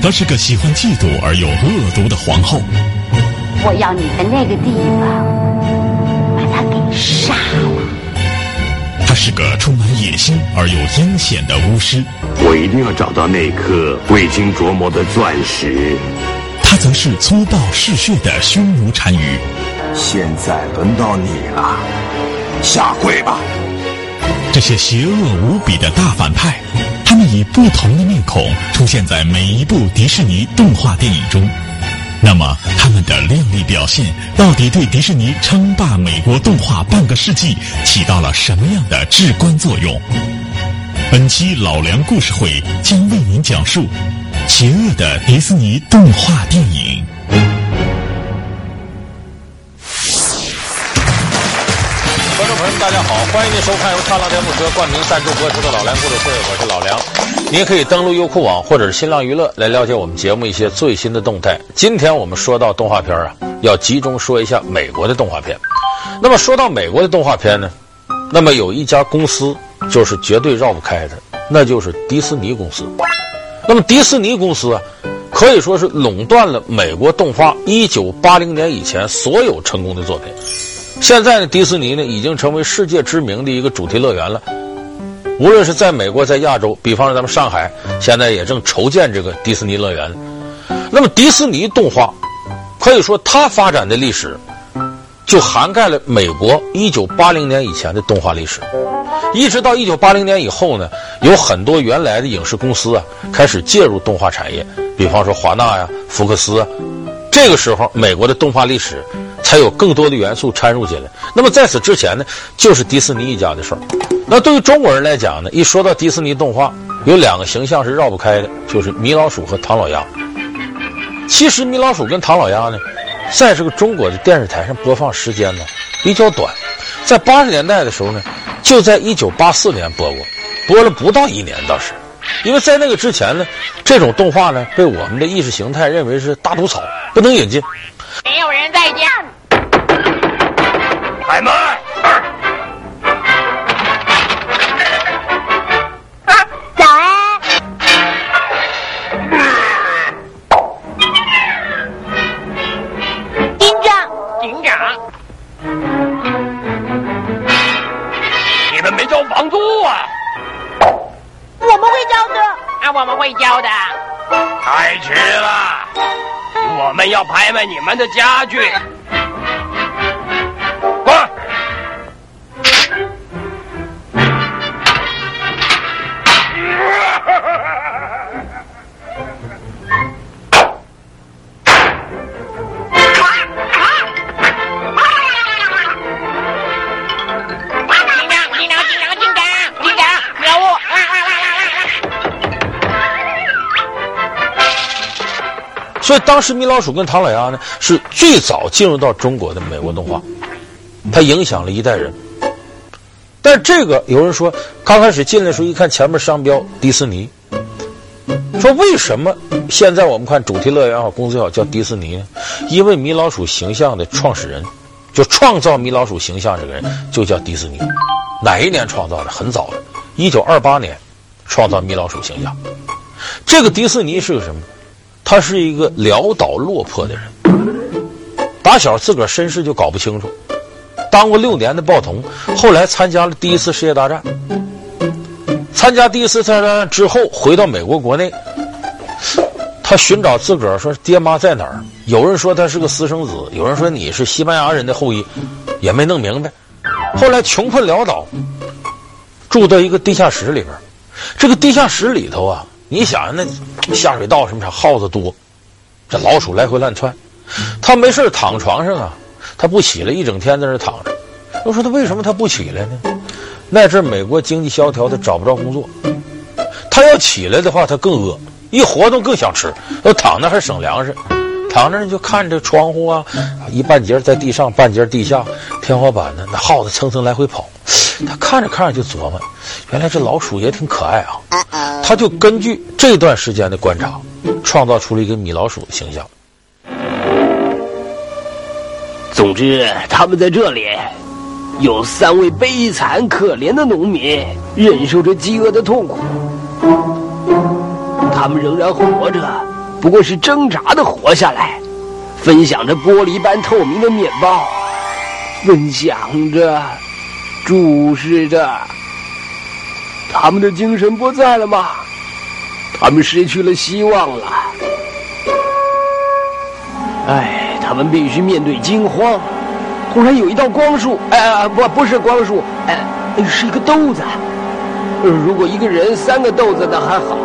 她是个喜欢嫉妒而又恶毒的皇后。我要你的那个地方把他给杀了。她是个充满野心而又阴险的巫师。我一定要找到那颗未经琢磨的钻石。她则是粗暴嗜血的匈奴单于。现在轮到你了，下跪吧！这些邪恶无比的大反派，他以不同的面孔出现在每一部迪士尼动画电影中。那么，他们的亮丽表现到底对迪士尼称霸美国动画半个世纪起到了什么样的至关作用？本期老梁故事会将为您讲述邪恶的迪士尼动画电影。好，欢迎您收看由踏浪电动车冠名赞助播出的老梁故事会，我是老梁。您可以登录优酷网或者是新浪娱乐来了解我们节目一些最新的动态。今天我们说到动画片啊，要集中说一下美国的动画片。那么说到美国的动画片呢，那么有一家公司就是绝对绕不开的，那就是迪士尼公司。那么迪士尼公司啊，可以说是垄断了美国动画一九八零年以前所有成功的作品。现在呢，迪士尼呢已经成为世界知名的一个主题乐园了。无论是在美国，在亚洲，比方说咱们上海，现在也正筹建这个迪士尼乐园。那么，迪士尼动画可以说它发展的历史就涵盖了美国一九八零年以前的动画历史，一直到一九八零年以后呢，有很多原来的影视公司啊开始介入动画产业，比方说华纳呀、福克斯啊。这个时候，美国的动画历史。才有更多的元素掺入进来。那么在此之前呢，就是迪士尼一家的事儿。那对于中国人来讲呢，一说到迪士尼动画，有两个形象是绕不开的，就是米老鼠和唐老鸭。其实米老鼠跟唐老鸭呢，在这个中国的电视台上播放时间呢比较短，在八十年代的时候呢，就在一九八四年播过，播了不到一年倒是。因为在那个之前呢，这种动画呢被我们的意识形态认为是大毒草，不能引进。没有人在家。开门！啊，早安！警长，警长，你们没交房租啊？我们会交的，啊，我们会交的。太迟了，我们要拍卖你们的家具。所以当时米老鼠跟唐老鸭呢是最早进入到中国的美国动画，它影响了一代人。但这个有人说，刚开始进来的时候一看前面商标迪士尼，说为什么现在我们看主题乐园好公司好叫迪士尼呢？因为米老鼠形象的创始人，就创造米老鼠形象这个人就叫迪士尼。哪一年创造的？很早了，一九二八年创造米老鼠形象。这个迪士尼是个什么？他是一个潦倒落魄的人，打小自个儿身世就搞不清楚，当过六年的报童，后来参加了第一次世界大战。参加第一次世界大战之后，回到美国国内，他寻找自个儿说爹妈在哪儿？有人说他是个私生子，有人说你是西班牙人的后裔，也没弄明白。后来穷困潦倒，住到一个地下室里边，这个地下室里头啊。你想那下水道什么啥耗子多，这老鼠来回乱窜，他没事躺床上啊，他不起来，一整天在那躺着。我说他为什么他不起来呢？那阵美国经济萧条，他找不着工作。他要起来的话，他更饿，一活动更想吃。要躺那还省粮食，躺那就看着窗户啊，一半截在地上，半截地下，天花板呢，那耗子蹭蹭来回跑。他看着看着就琢磨，原来这老鼠也挺可爱啊。他就根据这段时间的观察，创造出了一个米老鼠的形象。总之，他们在这里有三位悲惨可怜的农民，忍受着饥饿的痛苦。他们仍然活着，不过是挣扎的活下来，分享着玻璃般透明的面包，分享着，注视着。他们的精神不在了吗？他们失去了希望了。哎，他们必须面对惊慌。突然有一道光束，哎，不，不是光束，哎，是一个豆子。如果一个人三个豆子那还好，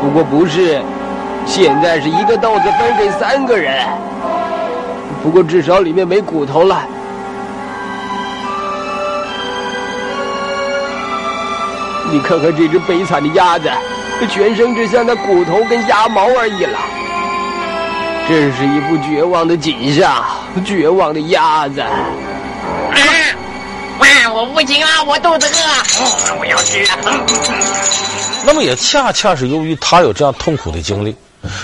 不过不是。现在是一个豆子分给三个人，不过至少里面没骨头了。你看看这只悲惨的鸭子，全身只剩那骨头跟鸭毛而已了。真是一副绝望的景象，绝望的鸭子。啊！哇！我不行了，我肚子饿，哦，我要吃啊！那么也恰恰是由于他有这样痛苦的经历。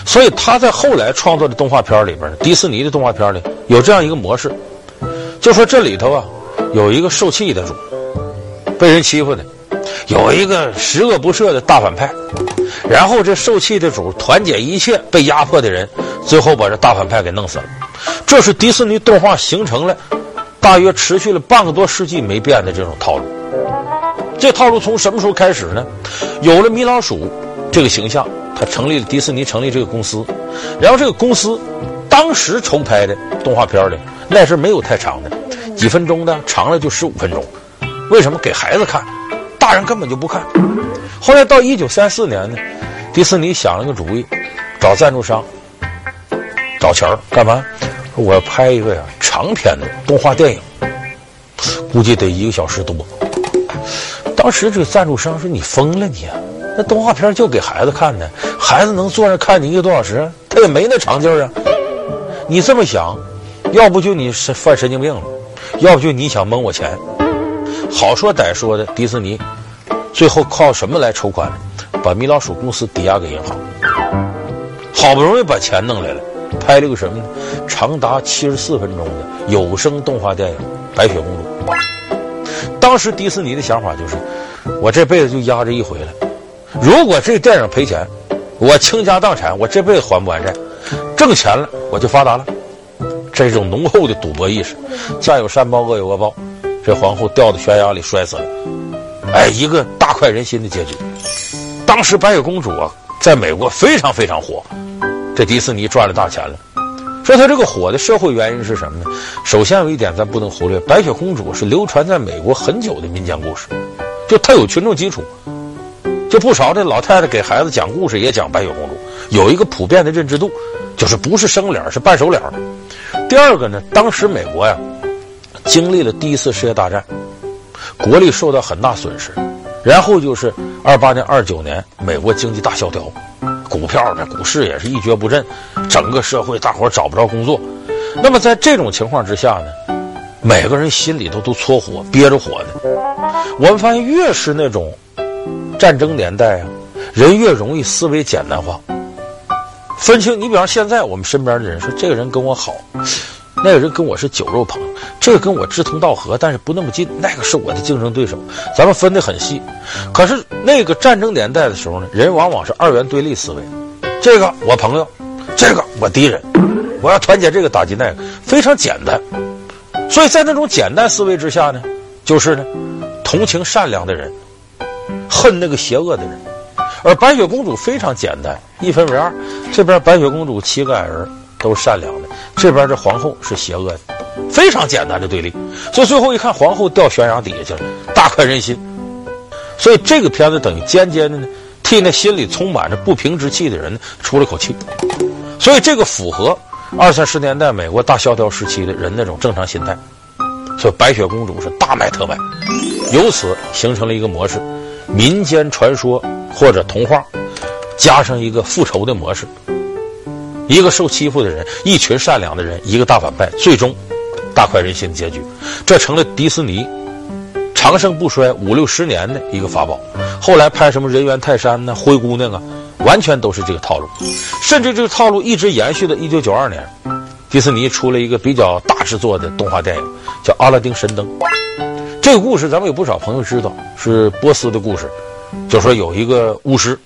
所以他在后来创作的动画片里边，迪士尼的动画片里有这样一个模式，就说这里头啊有一个受气的主，被人欺负的，有一个十恶不赦的大反派，然后这受气的主团结一切被压迫的人，最后把这大反派给弄死了。这是迪士尼动画形成了大约持续了半个多世纪没变的这种套路。这套路从什么时候开始呢？有了米老鼠这个形象。他成立了迪士尼，成立这个公司，然后这个公司当时筹拍的动画片里那是没有太长的，几分钟的，长了就十五分钟。为什么给孩子看？人根本就不看。后来到一九三四年呢，迪士尼想了个主意，找赞助商，找钱干嘛？我要拍一个呀长篇的动画电影，估计得一个小时多。当时这个赞助商说：“你疯了你啊！”那动画片就给孩子看的，孩子能坐那看你一个多小时？他也没那长劲儿啊！你这么想，要不就你是犯神经病了，要不就你想蒙我钱。好说歹说的，迪士尼最后靠什么来筹款？把米老鼠公司抵押给银行，好不容易把钱弄来了，拍了个什么呢？长达七十四分钟的有声动画电影《白雪公主》。当时迪士尼的想法就是，我这辈子就押这一回了。如果这个电影赔钱，我倾家荡产，我这辈子还不完债；挣钱了，我就发达了。这种浓厚的赌博意识，善有善报，恶有恶报。这皇后掉到悬崖里摔死了，哎，一个大快人心的结局。当时白雪公主啊，在美国非常非常火，这迪士尼赚了大钱了。说他这个火的社会原因是什么呢？首先有一点咱不能忽略，白雪公主是流传在美国很久的民间故事，就它有群众基础。就不少的老太太给孩子讲故事，也讲白雪公主，有一个普遍的认知度，就是不是生脸是半熟脸。第二个呢，当时美国呀，经历了第一次世界大战，国力受到很大损失，然后就是二八年、二九年，美国经济大萧条，股票呢、股市也是一蹶不振，整个社会大伙找不着工作。那么在这种情况之下呢，每个人心里头都搓火，憋着火的。我们发现，越是那种。战争年代啊，人越容易思维简单化，分清。你比方现在我们身边的人说，这个人跟我好，那个人跟我是酒肉朋友，这个跟我志同道合，但是不那么近，那个是我的竞争对手。咱们分得很细。可是那个战争年代的时候呢，人往往是二元对立思维，这个我朋友，这个我敌人，我要团结这个打击那个，非常简单。所以在那种简单思维之下呢，就是呢，同情善良的人。恨那个邪恶的人，而白雪公主非常简单，一分为二。这边白雪公主七个矮人都是善良的，这边这皇后是邪恶的，非常简单的对立。所以最后一看，皇后掉悬崖底下去了，大快人心。所以这个片子等于间接的呢，替那心里充满着不平之气的人出了口气。所以这个符合二三十年代美国大萧条时期的人那种正常心态。所以白雪公主是大卖特卖，由此形成了一个模式。民间传说或者童话，加上一个复仇的模式，一个受欺负的人，一群善良的人，一个大反派，最终大快人心的结局，这成了迪士尼长盛不衰五六十年的一个法宝。后来拍什么人猿泰山呢、灰姑娘啊，完全都是这个套路，甚至这个套路一直延续到一九九二年，迪士尼出了一个比较大制作的动画电影，叫《阿拉丁神灯》。这个故事咱们有不少朋友知道，是波斯的故事，就说有一个巫师，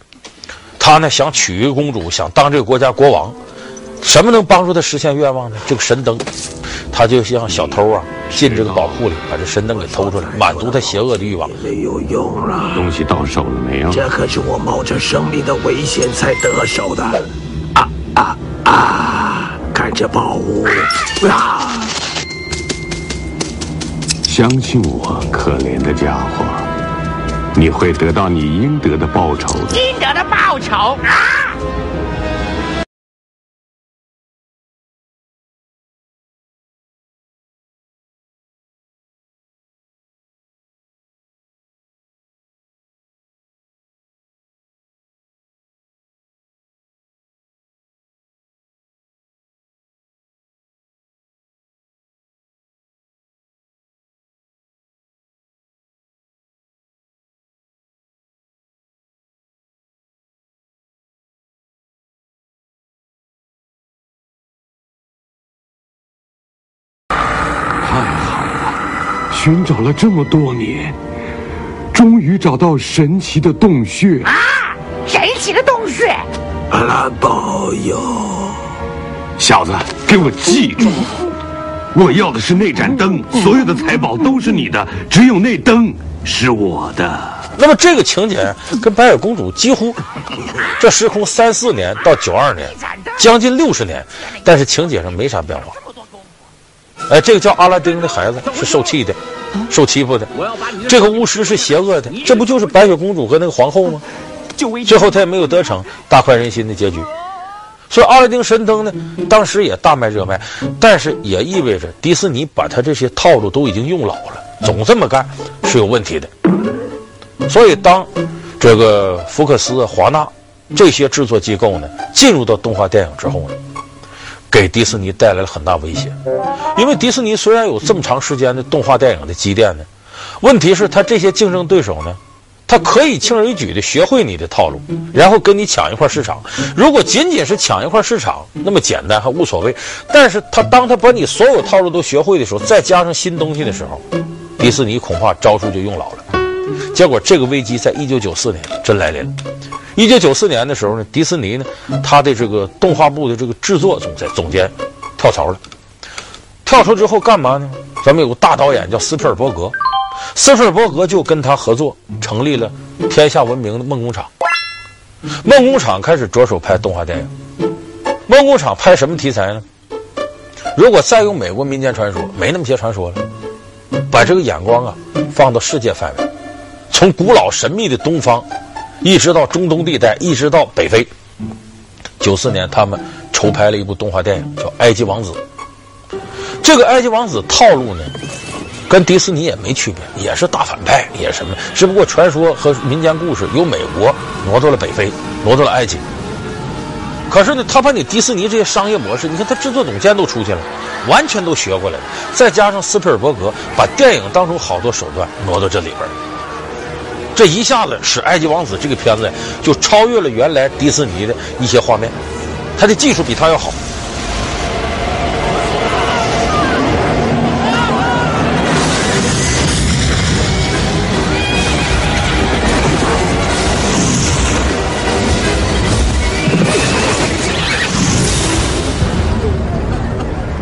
他呢想娶一个公主，想当这个国家国王。什么能帮助他实现愿望呢？这个神灯，他就像小偷啊，进这个宝库里，把这神灯给偷出来，满足他邪恶的欲望。没有用了，东西到手了没有？这可是我冒着生命的危险才得手的。啊啊啊！看这宝物啊！相信我，可怜的家伙，你会得到你应得的报酬的。应得的报酬啊！寻找了这么多年，终于找到神奇的洞穴啊！神奇的洞穴，阿拉保佑！小子，给我记住，我要的是那盏灯，所有的财宝都是你的，只有那灯是我的。那么这个情节跟白雪公主几乎，这时空三四年到九二年，将近六十年，但是情节上没啥变化。哎，这个叫阿拉丁的孩子是受气的。受欺负的，这个巫师是邪恶的，这不就是白雪公主和那个皇后吗？最后他也没有得逞，大快人心的结局。所以阿拉丁神灯呢，当时也大卖热卖，但是也意味着迪士尼把他这些套路都已经用老了，总这么干是有问题的。所以当这个福克斯、华纳这些制作机构呢进入到动画电影之后呢，给迪士尼带来了很大威胁，因为迪士尼虽然有这么长时间的动画电影的积淀呢，问题是他这些竞争对手呢，他可以轻而易举的学会你的套路，然后跟你抢一块市场。如果仅仅是抢一块市场，那么简单还无所谓。但是他当他把你所有套路都学会的时候，再加上新东西的时候，迪士尼恐怕招数就用老了。结果这个危机在一九九四年真来临了。一九九四年的时候呢，迪士尼呢，他的这个动画部的这个制作总裁总监跳槽了。跳槽之后干嘛呢？咱们有个大导演叫斯皮尔伯格，斯皮尔伯格就跟他合作，成立了天下闻名的梦工厂。梦工厂开始着手拍动画电影。梦工厂拍什么题材呢？如果再用美国民间传说，没那么些传说了，把这个眼光啊放到世界范围，从古老神秘的东方。一直到中东地带，一直到北非。九四年，他们筹拍了一部动画电影，叫《埃及王子》。这个埃及王子套路呢，跟迪士尼也没区别，也是大反派，也是什么，只不过传说和民间故事由美国挪到了北非，挪到了埃及。可是呢，他把你迪士尼这些商业模式，你看他制作总监都出去了，完全都学过来了。再加上斯皮尔伯格把电影当中好多手段挪到这里边。这一下子使《埃及王子》这个片子就超越了原来迪士尼的一些画面，他的技术比他要好。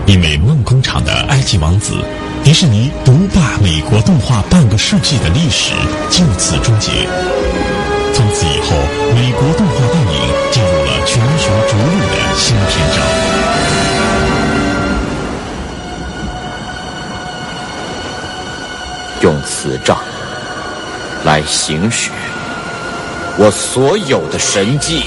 因为梦工厂的《埃及王子》。迪士尼独霸美国动画半个世纪的历史就此终结。从此以后，美国动画电影进入了群雄逐鹿的新篇章。用此杖来行使我所有的神迹。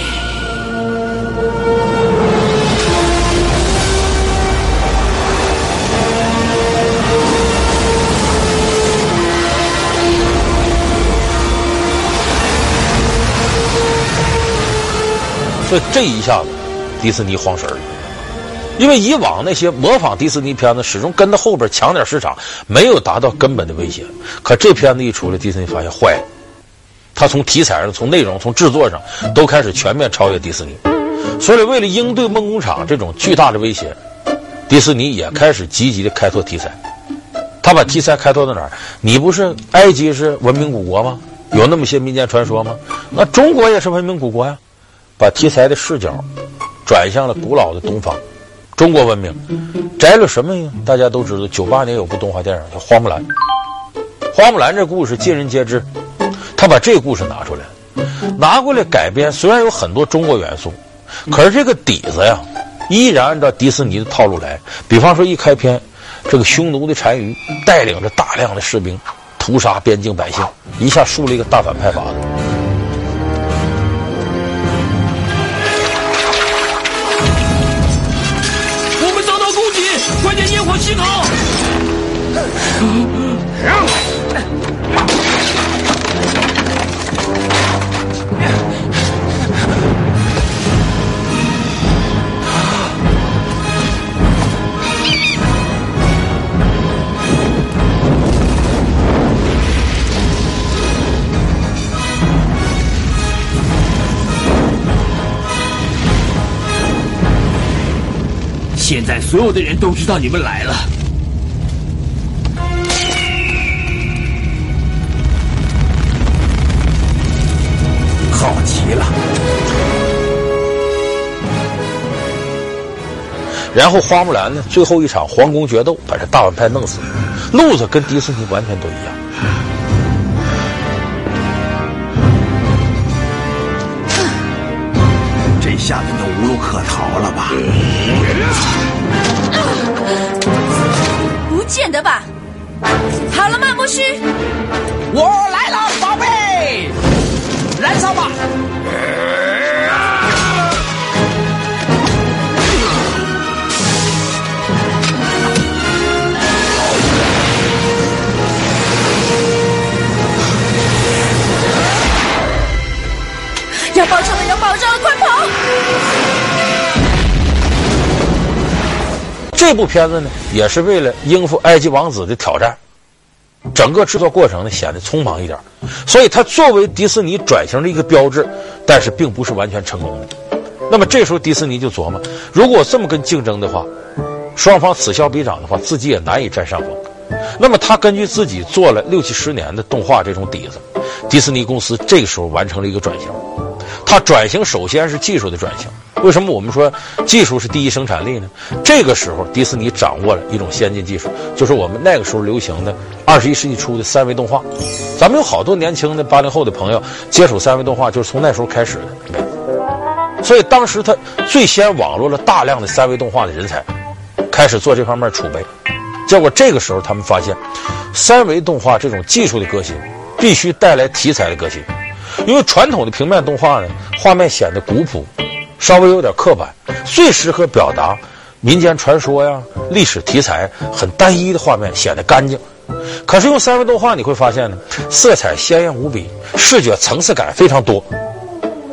所以这一下子，迪士尼慌神了，因为以往那些模仿迪士尼片子始终跟到后边抢点市场，没有达到根本的威胁。可这片子一出来，迪士尼发现坏了，他从题材上、从内容、从制作上都开始全面超越迪士尼。所以为了应对梦工厂这种巨大的威胁，迪士尼也开始积极的开拓题材。他把题材开拓到哪儿？你不是埃及是文明古国吗？有那么些民间传说吗？那中国也是文明古国呀。把题材的视角转向了古老的东方，中国文明摘了什么呀？大家都知道，九八年有部动画电影叫《花木兰》，花木兰这故事尽人皆知，他把这故事拿出来，拿过来改编，虽然有很多中国元素，可是这个底子呀，依然按照迪士尼的套路来。比方说一开篇，这个匈奴的单于带领着大量的士兵屠杀边境百姓，一下树立一个大反派法子。系统所有的人都知道你们来了，好极了。然后花木兰呢，最后一场皇宫决斗，把这大反派弄死，路子跟迪士尼完全都一样。这下子就无路可逃了吧？不见得吧？好了吗，木须？我来了，宝贝，燃烧吧！要爆炸了！要爆炸了！快跑！这部片子呢，也是为了应付埃及王子的挑战，整个制作过程呢显得匆忙一点，所以它作为迪士尼转型的一个标志，但是并不是完全成功的。那么这时候迪士尼就琢磨，如果这么跟竞争的话，双方此消彼长的话，自己也难以占上风。那么他根据自己做了六七十年的动画这种底子，迪士尼公司这个时候完成了一个转型。它转型首先是技术的转型。为什么我们说技术是第一生产力呢？这个时候，迪士尼掌握了一种先进技术，就是我们那个时候流行的二十一世纪初的三维动画。咱们有好多年轻的八零后的朋友接触三维动画，就是从那时候开始的。所以当时他最先网络了大量的三维动画的人才，开始做这方面储备。结果这个时候，他们发现三维动画这种技术的革新，必须带来题材的革新。因为传统的平面动画呢，画面显得古朴，稍微有点刻板，最适合表达民间传说呀、历史题材，很单一的画面显得干净。可是用三维动画，你会发现呢，色彩鲜艳无比，视觉层次感非常多。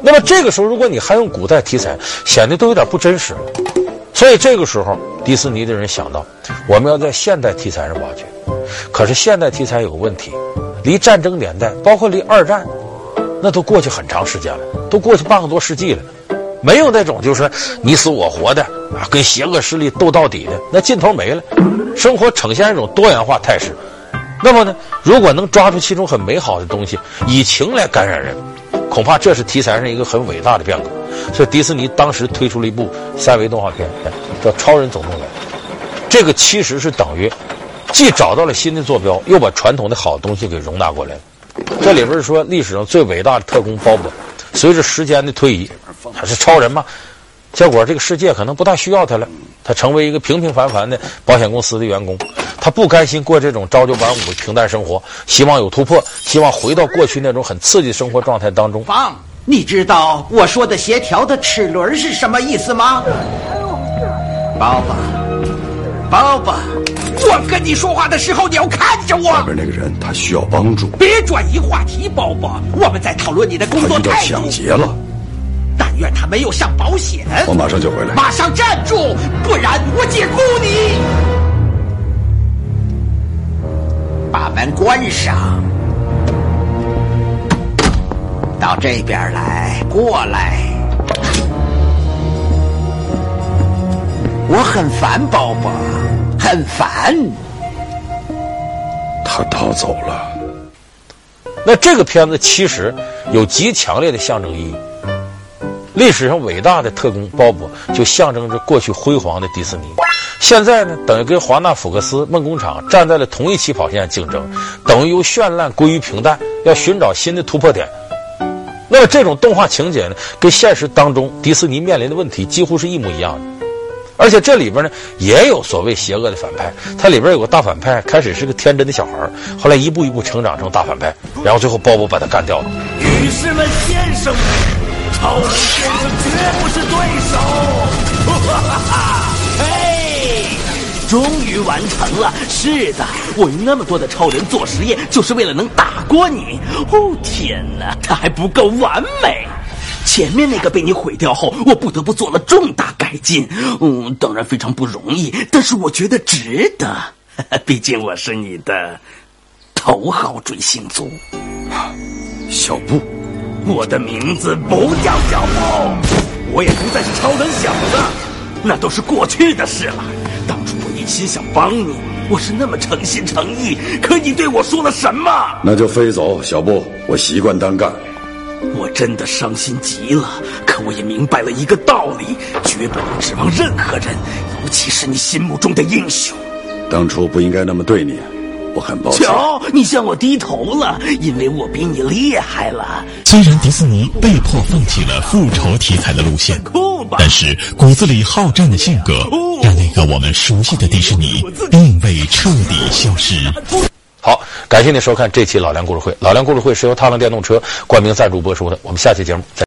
那么这个时候，如果你还用古代题材，显得都有点不真实了。所以这个时候，迪士尼的人想到，我们要在现代题材上挖掘。可是现代题材有个问题，离战争年代，包括离二战。那都过去很长时间了，都过去半个多世纪了，没有那种就是你死我活的啊，跟邪恶势力斗到底的，那劲头没了。生活呈现一种多元化态势。那么呢，如果能抓住其中很美好的东西，以情来感染人，恐怕这是题材上一个很伟大的变革。所以迪士尼当时推出了一部三维动画片，叫《超人总动员》。这个其实是等于既找到了新的坐标，又把传统的好东西给容纳过来了。这里边说历史上最伟大的特工鲍勃，随着时间的推移，他是超人嘛？结果这个世界可能不大需要他了，他成为一个平平凡凡的保险公司的员工，他不甘心过这种朝九晚五的平淡生活，希望有突破，希望回到过去那种很刺激生活状态当中。方，你知道我说的协调的齿轮是什么意思吗？鲍伯，鲍伯。我跟你说话的时候，你要看着我。外边那个人他需要帮助。别转移话题，包包。我们在讨论你的工作态度。他抢劫了。但愿他没有上保险。我马上就回来。马上站住，不然我解雇你。把门关上。到这边来，过来。我很烦鲍伯。很烦，他逃走了。那这个片子其实有极强烈的象征意义。历史上伟大的特工鲍勃就象征着过去辉煌的迪士尼。现在呢，等于跟华纳福克斯梦工厂站在了同一起跑线竞争，等于由绚烂归于平淡，要寻找新的突破点。那这种动画情节呢，跟现实当中迪士尼面临的问题几乎是一模一样的。而且这里边呢，也有所谓邪恶的反派，它里边有个大反派，开始是个天真的小孩，后来一步一步成长成大反派，然后最后鲍勃把他干掉了。女士们、先生们。超人先生绝不是对手！哈哈哈！嘿，终于完成了。是的，我用那么多的超人做实验，就是为了能打过你。哦天哪，他还不够完美。前面那个被你毁掉后，我不得不做了重大改进。嗯，当然非常不容易，但是我觉得值得。毕竟我是你的头号追星族，小布。我的名字不叫小布，我也不再是超人小子，那都是过去的事了。当初我一心想帮你，我是那么诚心诚意，可你对我说了什么？那就飞走，小布，我习惯单干。我真的伤心极了，可我也明白了一个道理：绝不能指望任何人，尤其是你心目中的英雄。当初不应该那么对你。我很抱歉，瞧，你向我低头了，因为我比你厉害了。虽然迪士尼被迫放弃了复仇题材的路线，但是骨子里好战的性格，让那个我们熟悉的迪士尼并未彻底消失。好，感谢您收看这期老梁故事会。老梁故事会是由踏浪电动车冠名赞助播出的。我们下期节目再。